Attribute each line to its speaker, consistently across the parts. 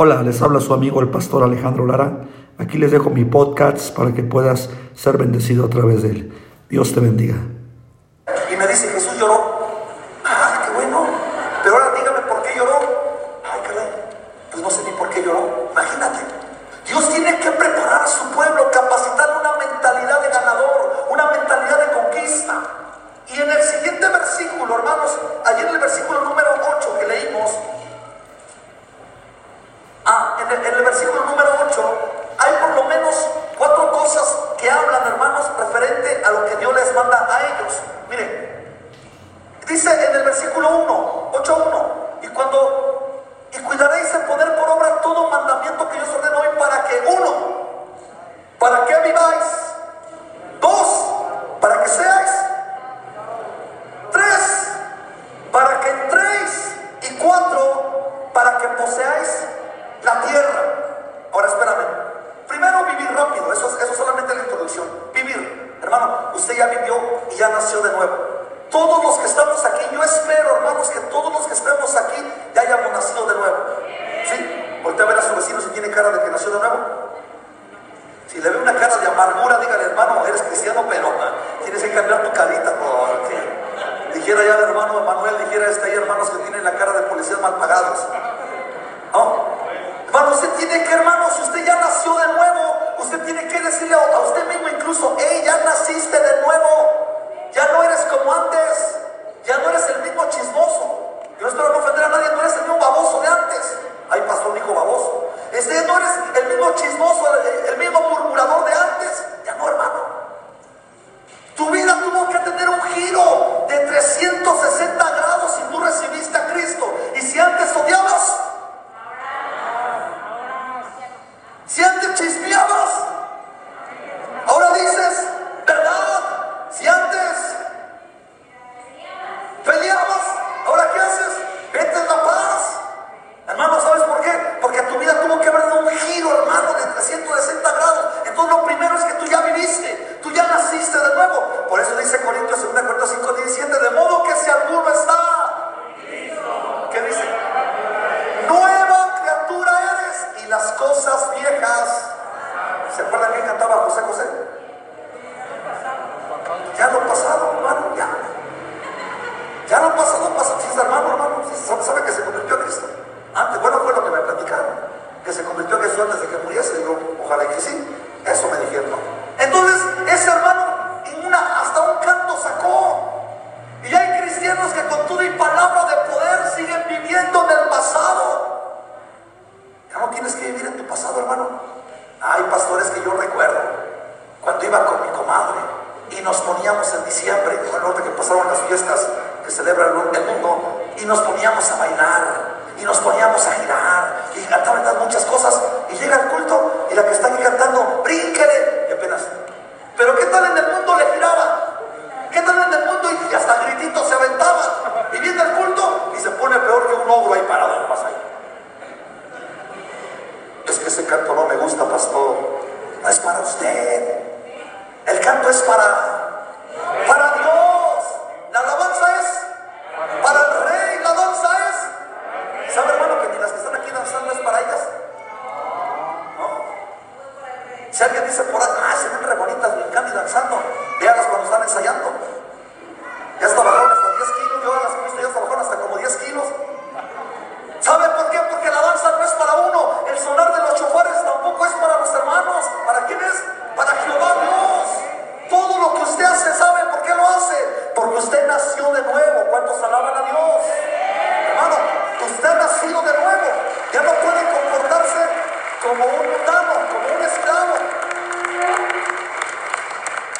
Speaker 1: Hola, les habla su amigo el pastor Alejandro Lara. Aquí les dejo mi podcast para que puedas ser bendecido a través de él. Dios te bendiga.
Speaker 2: mal pagados.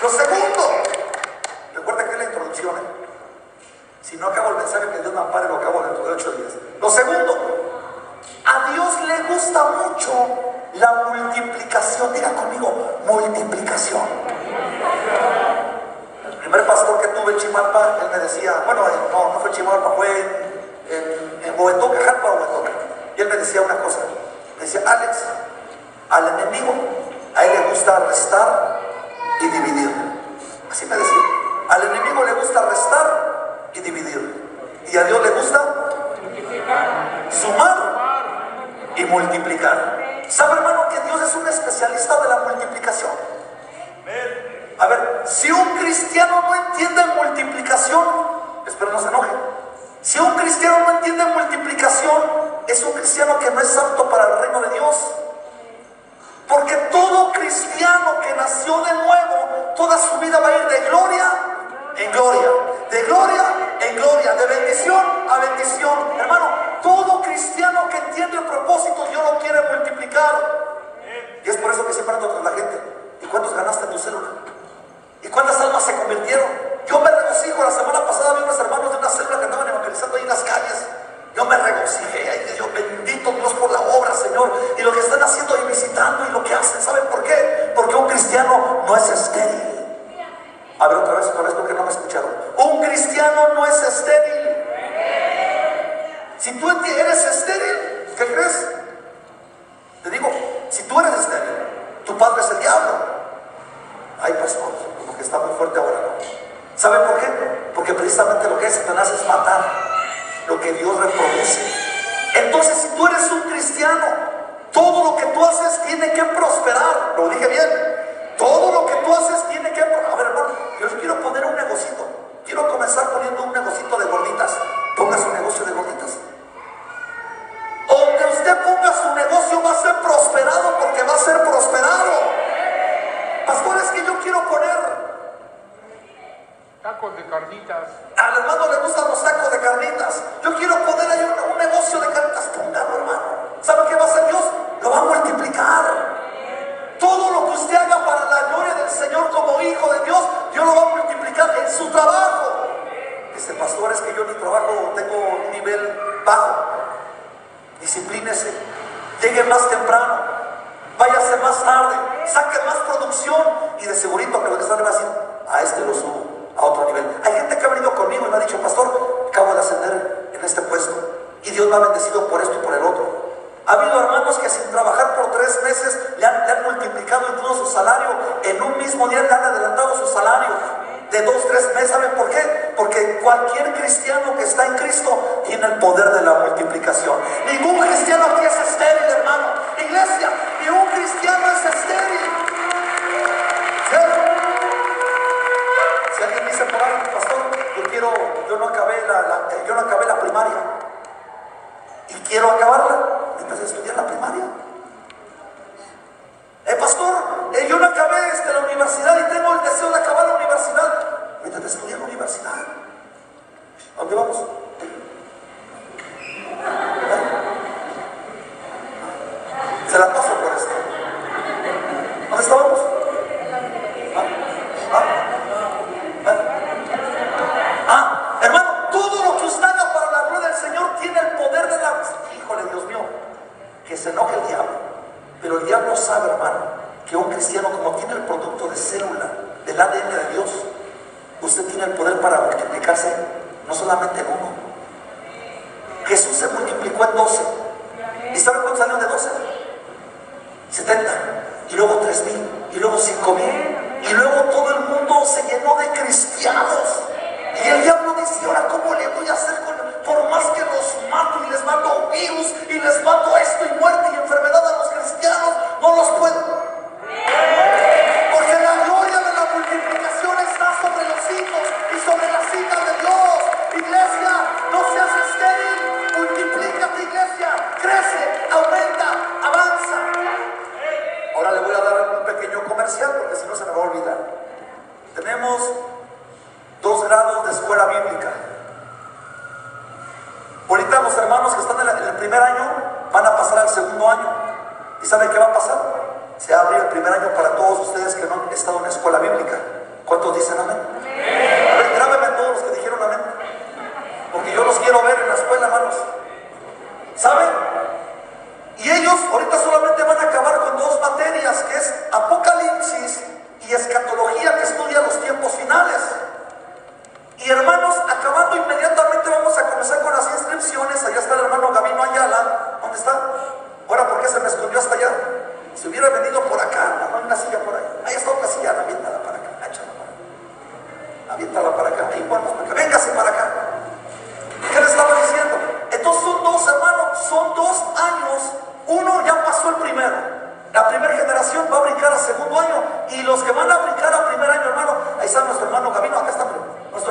Speaker 2: высоко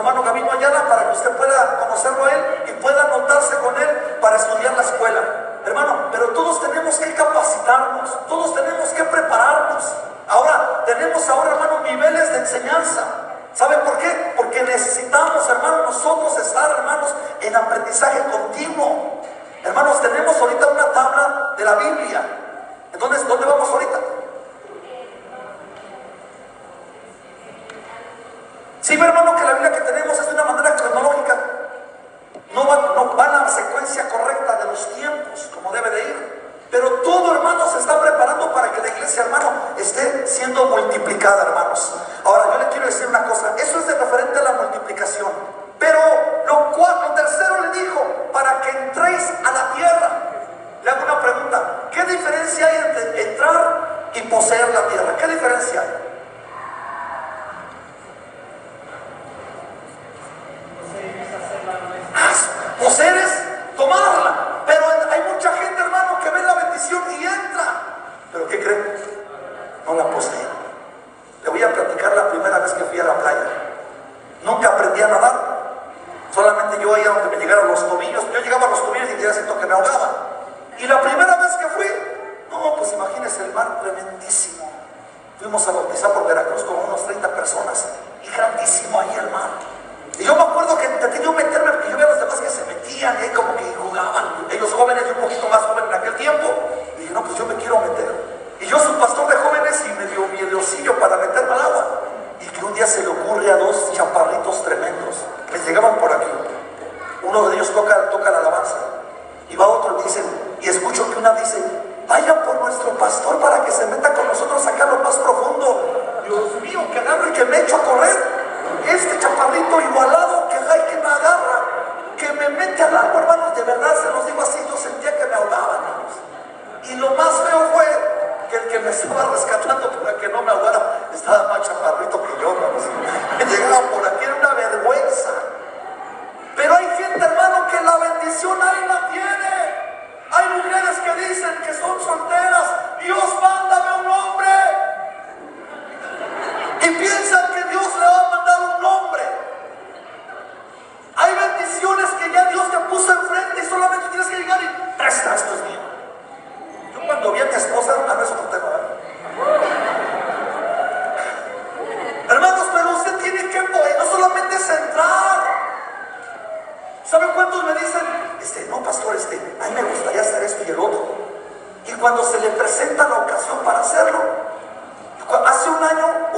Speaker 2: hermano Gabino Ayala para que usted pueda conocerlo a él y pueda anotarse con él para estudiar la escuela. Hermano, pero todos tenemos que capacitarnos, todos tenemos que prepararnos. Ahora, tenemos ahora, hermano, niveles de enseñanza. ¿Saben por qué? Porque necesitamos, hermano, nosotros estar, hermanos, en aprendizaje continuo. Hermanos, tenemos ahorita una tabla de la Biblia. Entonces, ¿dónde vamos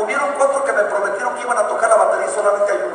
Speaker 2: hubieron cuatro que me prometieron que iban a tocar la batería y solamente hay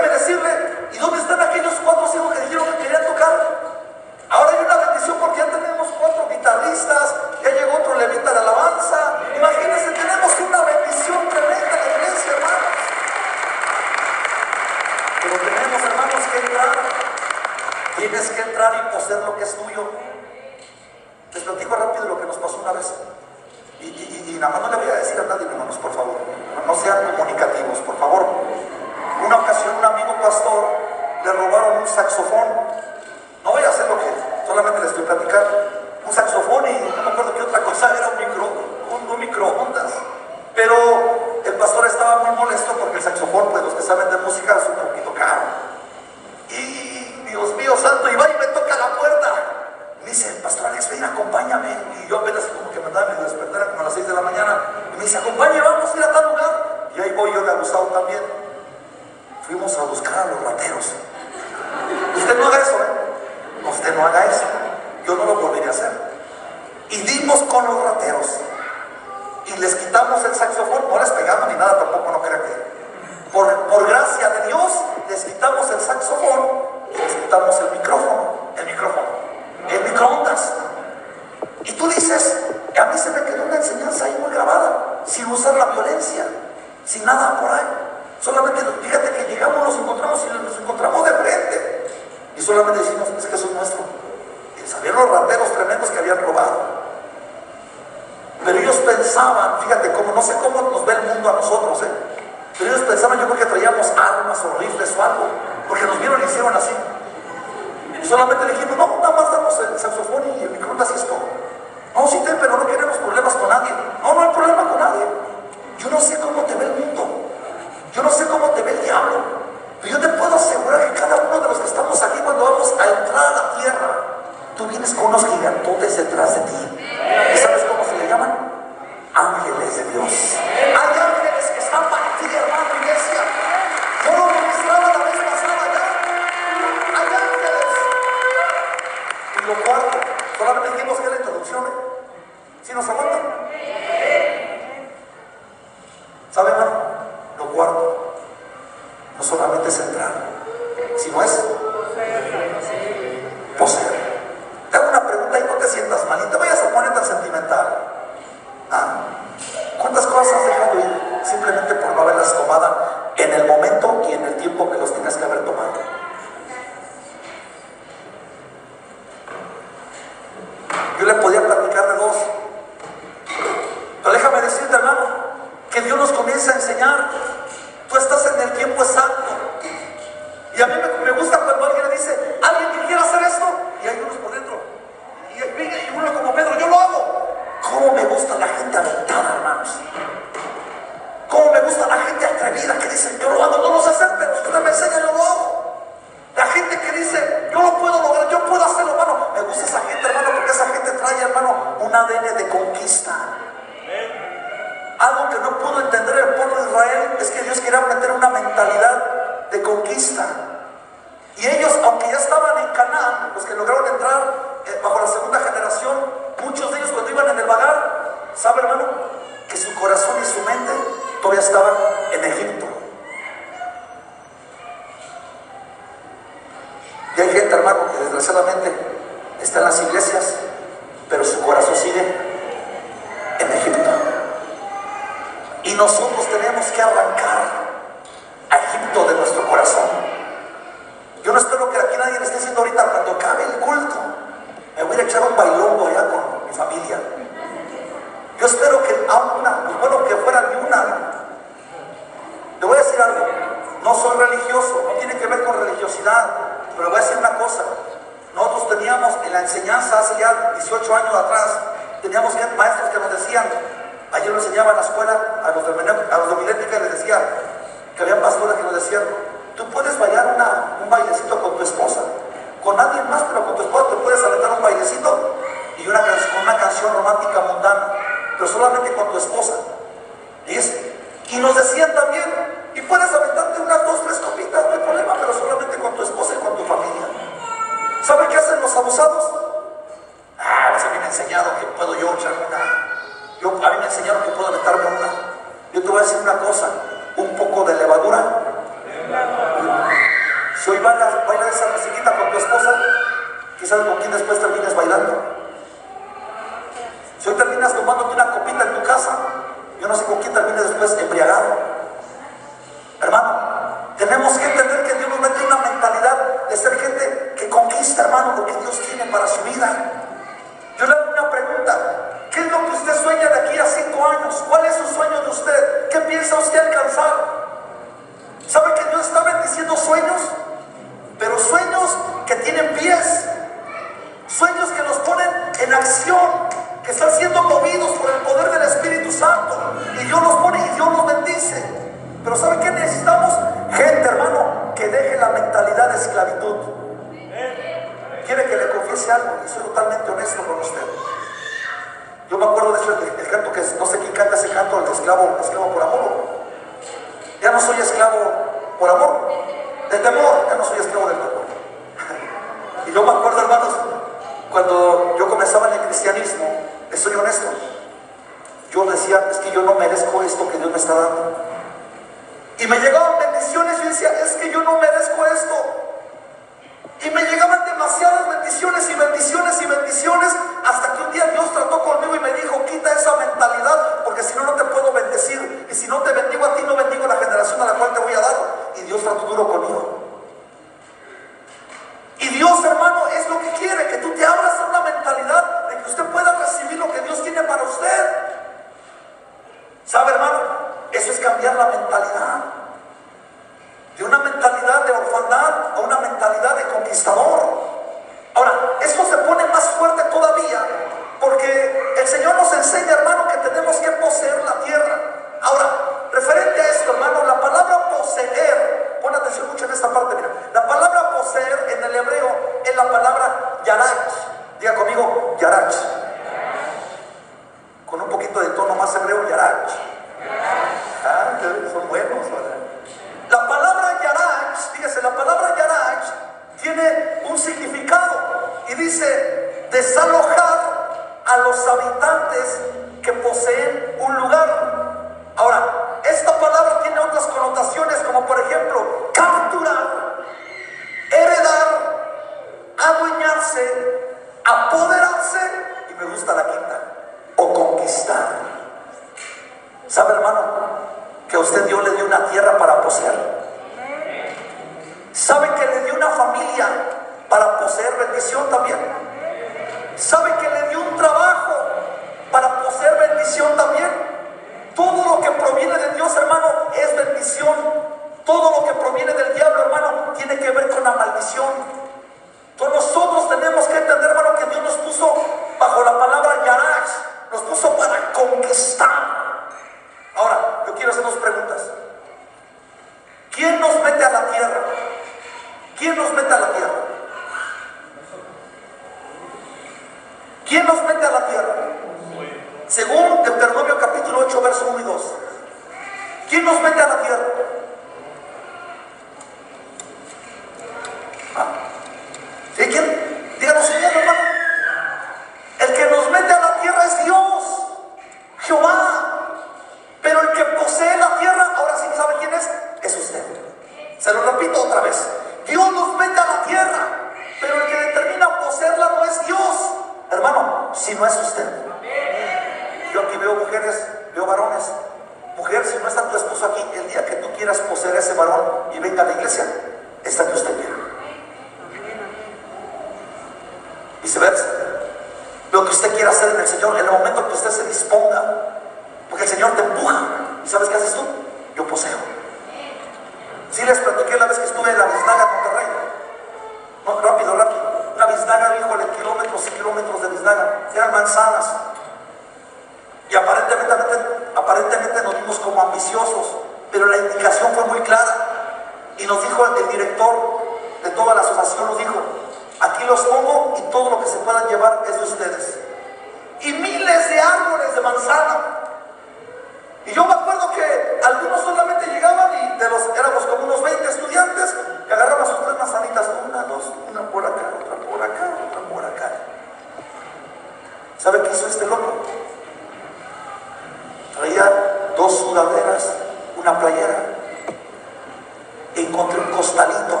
Speaker 2: encontré un costalito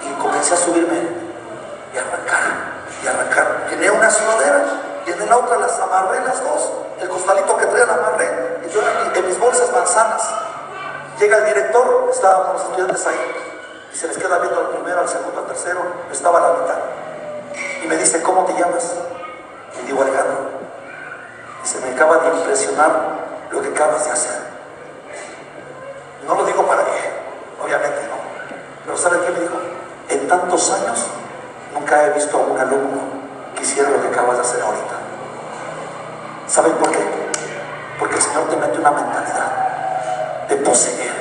Speaker 2: y comencé a subirme y arrancar y arrancar. Llené una sudadera, en la otra, las amarré las dos, el costalito que traía la amarré y yo en mis bolsas manzanas. Llega el director, estábamos los estudiantes ahí y se les queda viendo al primero, al segundo, al tercero, estaba a la mitad y me dice, ¿cómo te llamas? Y digo, Alejandro. Y se me acaba de impresionar lo que acabas de hacer. he visto a un alumno que hiciera lo que acabas de hacer ahorita. ¿Saben por qué? Porque el Señor te mete una mentalidad de poseer.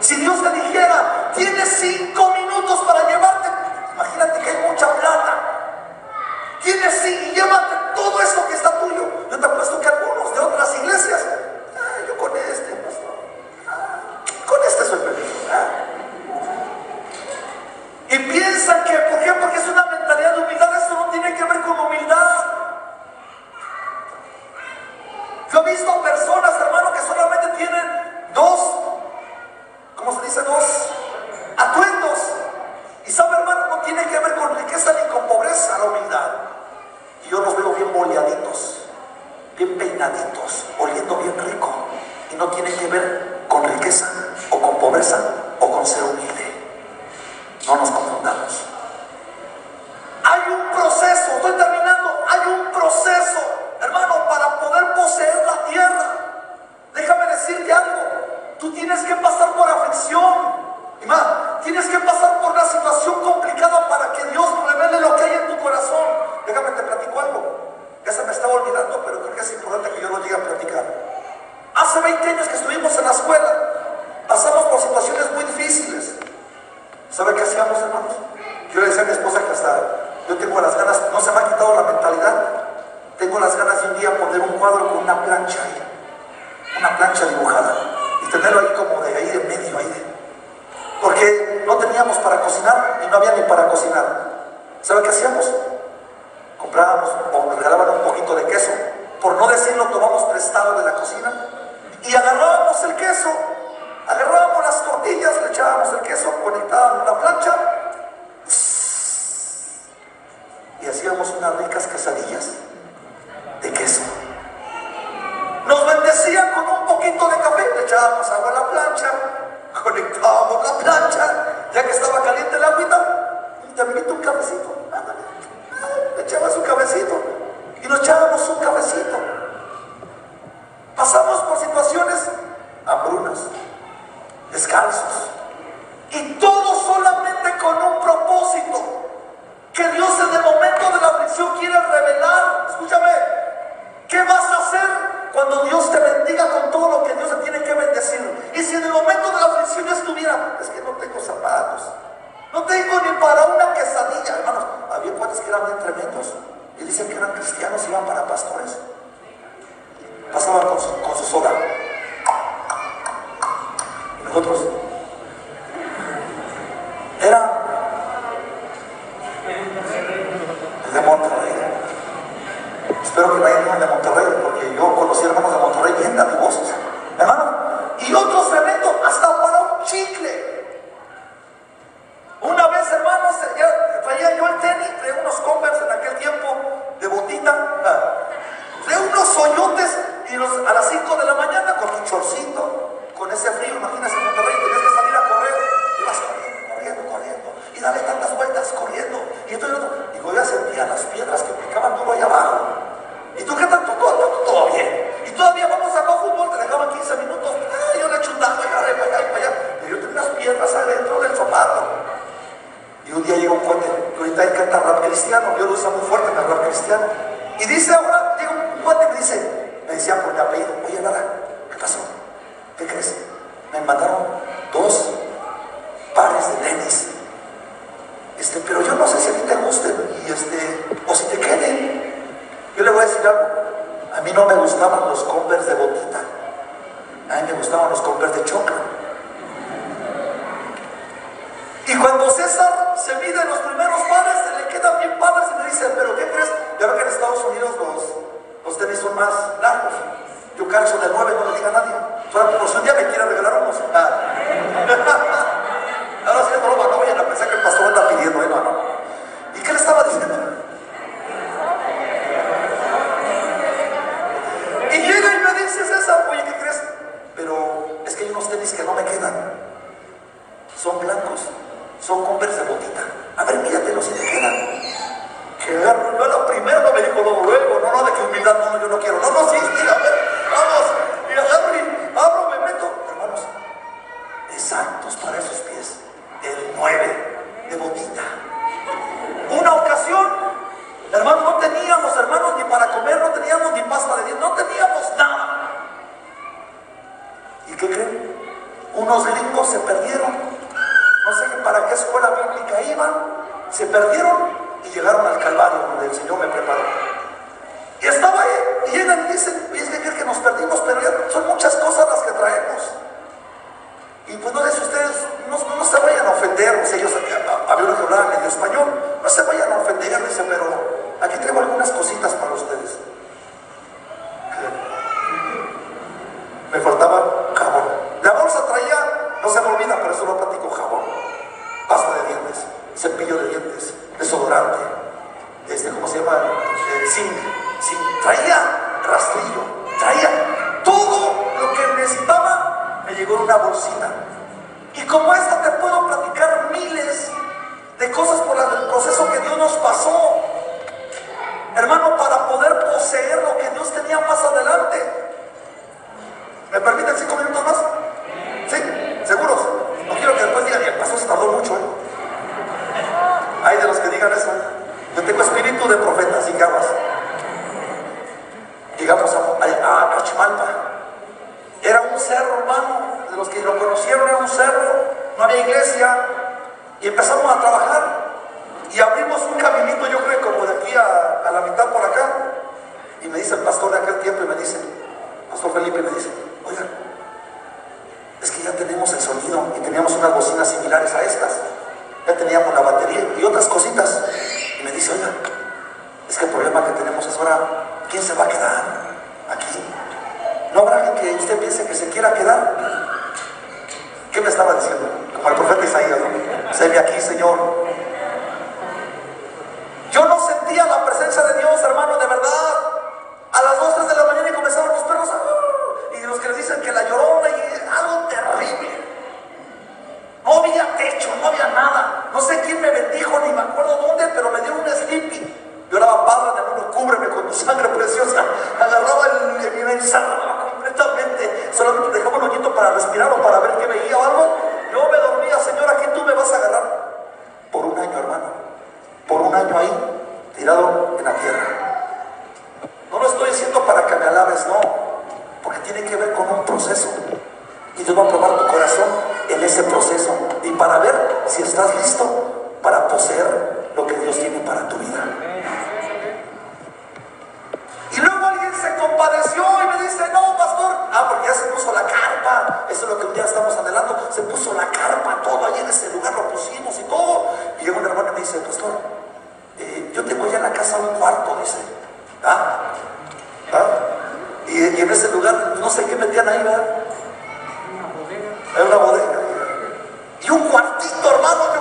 Speaker 2: Si Dios te dijera, tienes cinco no tiene que ver con riqueza o con pobreza, cristiano, Dios lo usa muy fuerte en el lugar cristiano. Y dice ahora, llega un cuate que dice, me decía por mi apellido, oye, nada, ¿qué pasó? ¿Qué crees? se perdieron y llegaron al Calvario donde el Señor me preparó. Y estaba ahí y llegan y dicen, teníamos unas bocinas similares a estas, ya teníamos la batería y otras cositas. Y me dice, oiga, es que el problema que tenemos es ahora, ¿quién se va a quedar aquí? ¿No habrá alguien que usted piense que se quiera quedar? ¿Qué me estaba diciendo? Como el profeta Isaías, ¿no? Se ve aquí, Señor, era una... Una bodega. Era una bodega. Y un cuartito, hermano,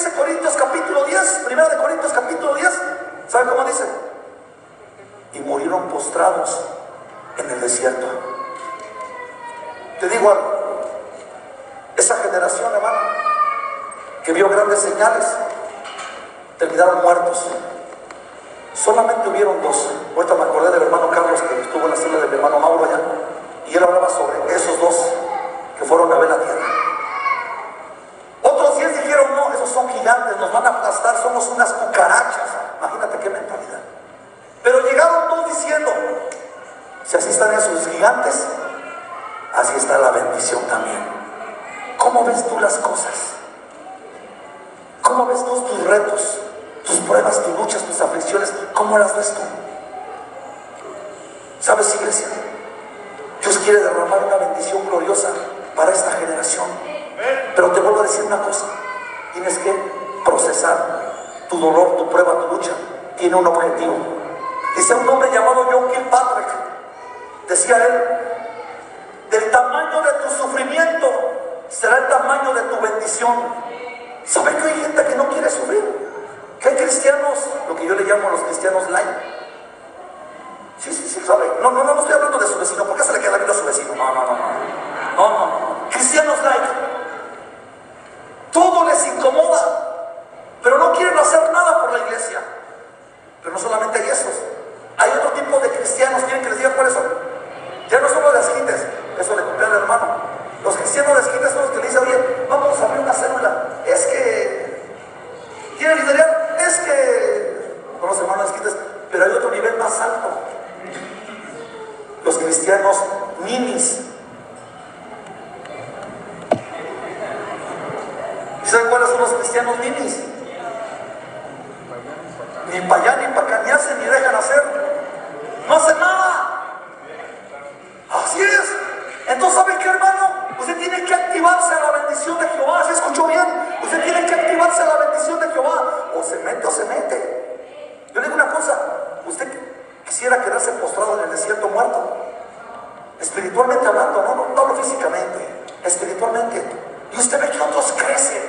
Speaker 2: dice Corintios capítulo 10? Primera de Corintios capítulo 10. ¿Sabe cómo dice? Y murieron postrados en el desierto. Te digo algo. Esa generación, hermano, que vio grandes señales, terminaron muertos. Solamente hubieron dos. Ahorita me acordé del hermano Carlos que estuvo en la sala del hermano Mauro allá. Y él hablaba sobre esos dos que fueron a ver la tierra. Otros diez dijeron, no, esos son gigantes, nos van a aplastar, somos unas cucarachas. Imagínate qué mentalidad. Pero llegaron todos diciendo, si así están esos gigantes, así está la bendición también. ¿Cómo ves tú las cosas? ¿Cómo ves tú tus retos, tus pruebas, tus luchas, tus aflicciones? ¿Cómo las ves tú? ¿Sabes, iglesia? Dios quiere derramar una bendición gloriosa para esta generación. Pero te vuelvo a decir una cosa. Tienes que procesar tu dolor, tu prueba, tu lucha. Tiene un objetivo. Dice un hombre llamado John Kilpatrick. Decía él, del tamaño de tu sufrimiento será el tamaño de tu bendición. ¿Sabe que hay gente que no quiere sufrir? Que hay cristianos, lo que yo le llamo a los cristianos light. Sí, sí, sí, ¿sabe? No, no, no, no estoy hablando de su vecino. ¿Por qué se le queda bien a su vecino? No, no, no, no. No, no. Cristianos light. Todo les incomoda, pero no quieren hacer nada por la iglesia. Pero no solamente hay esos. Hay otro tipo de cristianos, ¿quieren que les diga cuáles son? Ya no son los de esquites, eso le compré al hermano. Los cristianos de esquites son los que le dicen, oye, vamos a abrir una célula. Es que, ¿quieren liderar? Es que, con los hermanos de esquites, pero hay otro nivel más alto. Los cristianos ninis. ¿Y saben cuáles son los cristianos ninis? Ni para allá ni para acá, ni hacen ni dejan hacer. No hacen nada. Así es. Entonces, ¿sabe qué, hermano? Usted tiene que activarse a la bendición de Jehová. ¿Se escuchó bien? Usted tiene que activarse a la bendición de Jehová. O se mete o se mete. Yo le digo una cosa. Usted quisiera quedarse postrado en el desierto muerto. Espiritualmente hablando, no, no, no hablo físicamente. Espiritualmente. Y usted ve que otros crecen.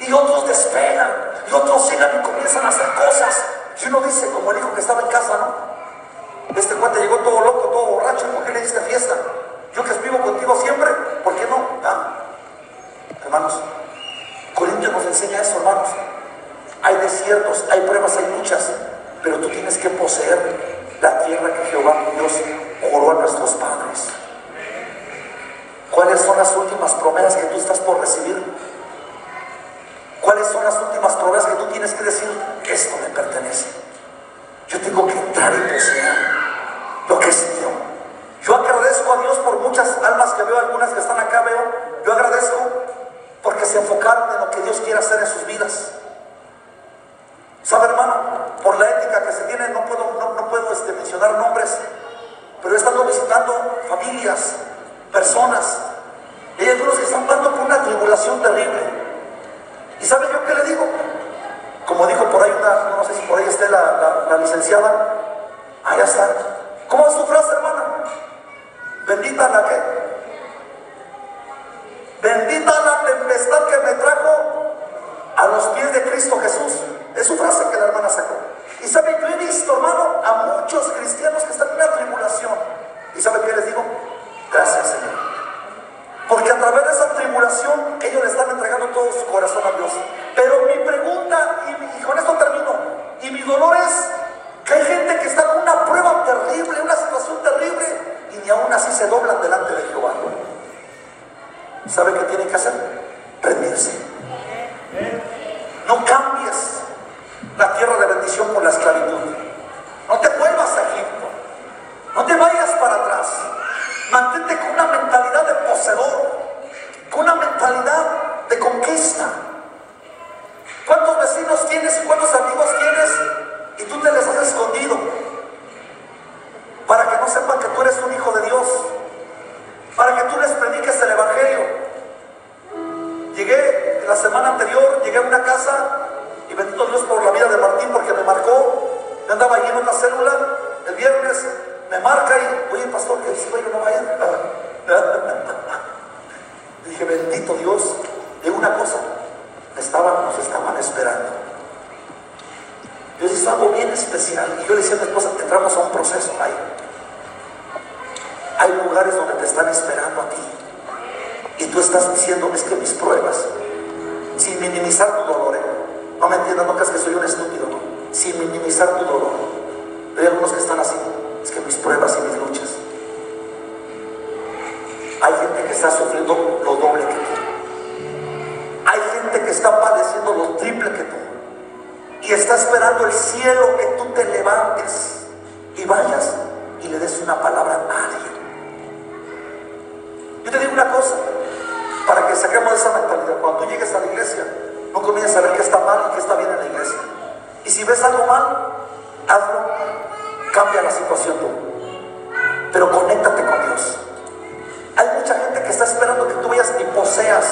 Speaker 2: Y otros despegan. Y otros llegan y comienzan a hacer cosas. Y uno dice, como el hijo que estaba en casa, ¿no? Este cuate llegó todo loco, todo borracho. ¿Por qué le diste fiesta? Yo que vivo contigo siempre, ¿por qué no? Ah. Hermanos, Corintios nos enseña eso, hermanos. Hay desiertos, hay pruebas, hay luchas, pero tú tienes que poseer la tierra que Jehová Dios juró a nuestros padres. ¿Cuáles son las últimas promesas que tú estás por recibir? ¿Cuáles son las últimas promesas que tú tienes que decir? Esto me pertenece. Yo tengo que entrar y poseer lo que es mío. Yo agradezco a Dios por muchas almas que veo, algunas que están acá veo. Yo agradezco porque se enfocaron en lo que Dios quiere hacer en sus vidas. ¿Sabe, hermano? Por la ética que se tiene, no puedo, no, no puedo este, mencionar nombres, pero he estado visitando familias, personas, y hay algunos están pasando por una tribulación terrible. ¿Y sabe yo qué le digo? Como dijo por ahí una, no sé si por ahí esté la, la, licenciada, allá está. ¿Cómo es tu frase, hermana? Bendita la que. Bendita la tempestad que me trajo a los pies de Cristo Jesús. Es su frase que la hermana sacó. Y sabe, yo he visto, hermano, a muchos cristianos que están en una tribulación. ¿Y sabe qué les digo? Gracias, Señor. Porque a través de esa tribulación ellos le están entregando todo su corazón a Dios. Pero mi pregunta, y, con esto termino, y mi dolor es que hay gente que está en una prueba terrible, una situación terrible, y ni aún así se doblan delante de Jehová. ¿Sabe qué tienen que hacer? Rendirse. No cambies la tierra de bendición por la esclavitud. No te vuelvas a Egipto, no te vayas para atrás. Mantente con una mentalidad de poseedor, con una mentalidad de conquista. ¿Cuántos vecinos tienes y cuántos amigos tienes y tú te les has escondido? Para que no sepan que tú eres un hijo de Dios, para que tú les prediques el Evangelio. Llegué la semana anterior, llegué a una casa Andaba allí en una célula el viernes, me marca y, oye pastor, que el sueño no va a ir. Dije, bendito Dios, digo una cosa, estaban, nos estaban esperando. Dios hizo algo bien especial. Y yo le decía a mi esposa, entramos a un proceso ahí. Hay lugares donde te están esperando a ti. Y tú estás diciendo, es que mis pruebas, sin minimizar tu dolor, ¿eh? no me entiendas, no creas que soy un estúpido, ¿no? sin minimizar tu dolor. Hay algunos que están así, es que mis pruebas y mis luchas. Hay gente que está sufriendo lo doble que tú. Hay gente que está padeciendo lo triple que tú. Y está esperando el cielo que tú te levantes y vayas si ves algo mal, hazlo, cambia la situación tú. Pero conéctate con Dios. Hay mucha gente que está esperando que tú vayas y poseas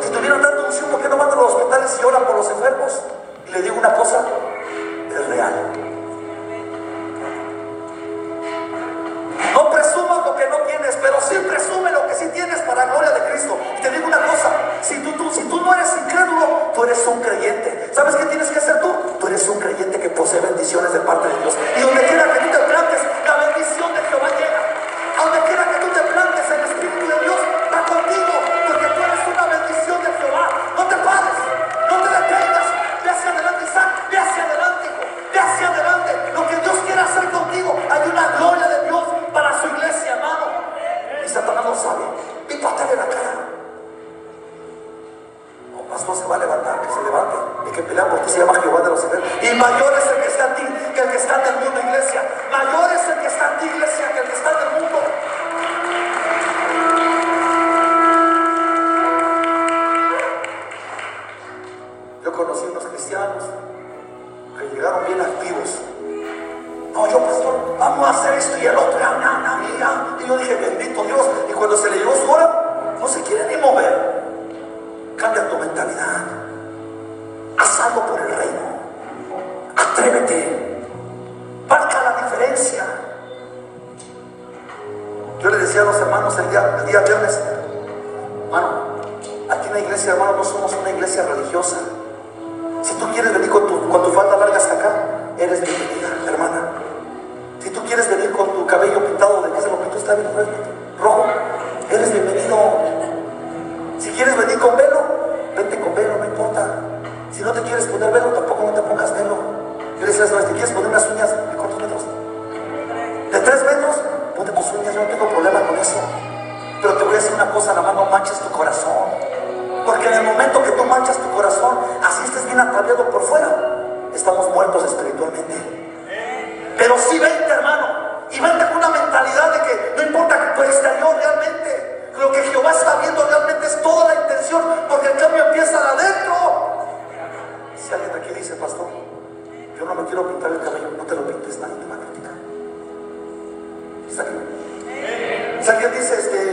Speaker 2: Si estuvieran dando unción, ¿por qué no van a los hospitales y oran por los enfermos? Y le digo una cosa, es real. No presumas lo que no tienes, pero sí presume lo que sí tienes para la gloria de Cristo. Y te digo una cosa, si tú, si tú no eres incrédulo, tú eres un creyente. Día, viernes, hermano, aquí en la iglesia, hermano, no somos una iglesia religiosa. Si tú quieres venir con tu, con tu falda larga hasta acá, eres bienvenida, hermana. Si tú quieres venir con tu cabello pintado de que se lo pintó está bien rojo, eres bienvenido. Si quieres venir con velo, vente con velo, no importa. Si no te quieres poner velo, tampoco no te pongas velo. Yo decía, si te quieres poner unas uñas de cuántos metros? De tres metros, ponte tus uñas, yo no tengo problema con eso. Voy una cosa, nada más no manches tu corazón. Porque en el momento que tú manchas tu corazón, así estés bien ataviado por fuera, estamos muertos espiritualmente. Pero sí vente, hermano, y vente con una mentalidad de que no importa tu exterior realmente, lo que Jehová está viendo realmente es toda la intención, porque el cambio empieza de adentro. Si alguien aquí dice, pastor, yo no me quiero pintar el cabello, no te lo pintes, nadie te va a criticar. ¿Está? Si alguien dice, este,